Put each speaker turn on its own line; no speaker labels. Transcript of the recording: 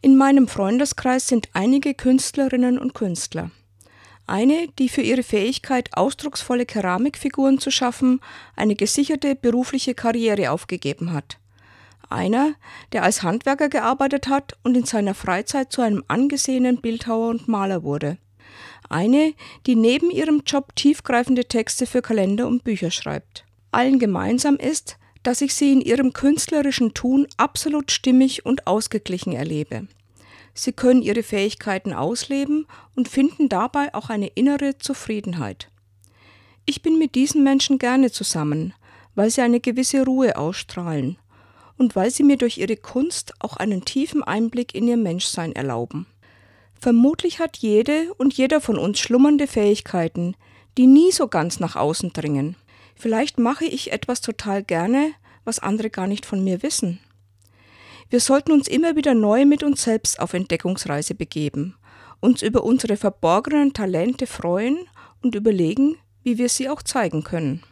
In meinem Freundeskreis sind einige Künstlerinnen und Künstler. Eine, die für ihre Fähigkeit, ausdrucksvolle Keramikfiguren zu schaffen, eine gesicherte berufliche Karriere aufgegeben hat. Einer, der als Handwerker gearbeitet hat und in seiner Freizeit zu einem angesehenen Bildhauer und Maler wurde. Eine, die neben ihrem Job tiefgreifende Texte für Kalender und Bücher schreibt. Allen gemeinsam ist, dass ich sie in ihrem künstlerischen Tun absolut stimmig und ausgeglichen erlebe. Sie können ihre Fähigkeiten ausleben und finden dabei auch eine innere Zufriedenheit. Ich bin mit diesen Menschen gerne zusammen, weil sie eine gewisse Ruhe ausstrahlen und weil sie mir durch ihre Kunst auch einen tiefen Einblick in ihr Menschsein erlauben. Vermutlich hat jede und jeder von uns schlummernde Fähigkeiten, die nie so ganz nach außen dringen. Vielleicht mache ich etwas total gerne, was andere gar nicht von mir wissen. Wir sollten uns immer wieder neu mit uns selbst auf Entdeckungsreise begeben, uns über unsere verborgenen Talente freuen und überlegen, wie wir sie auch zeigen können.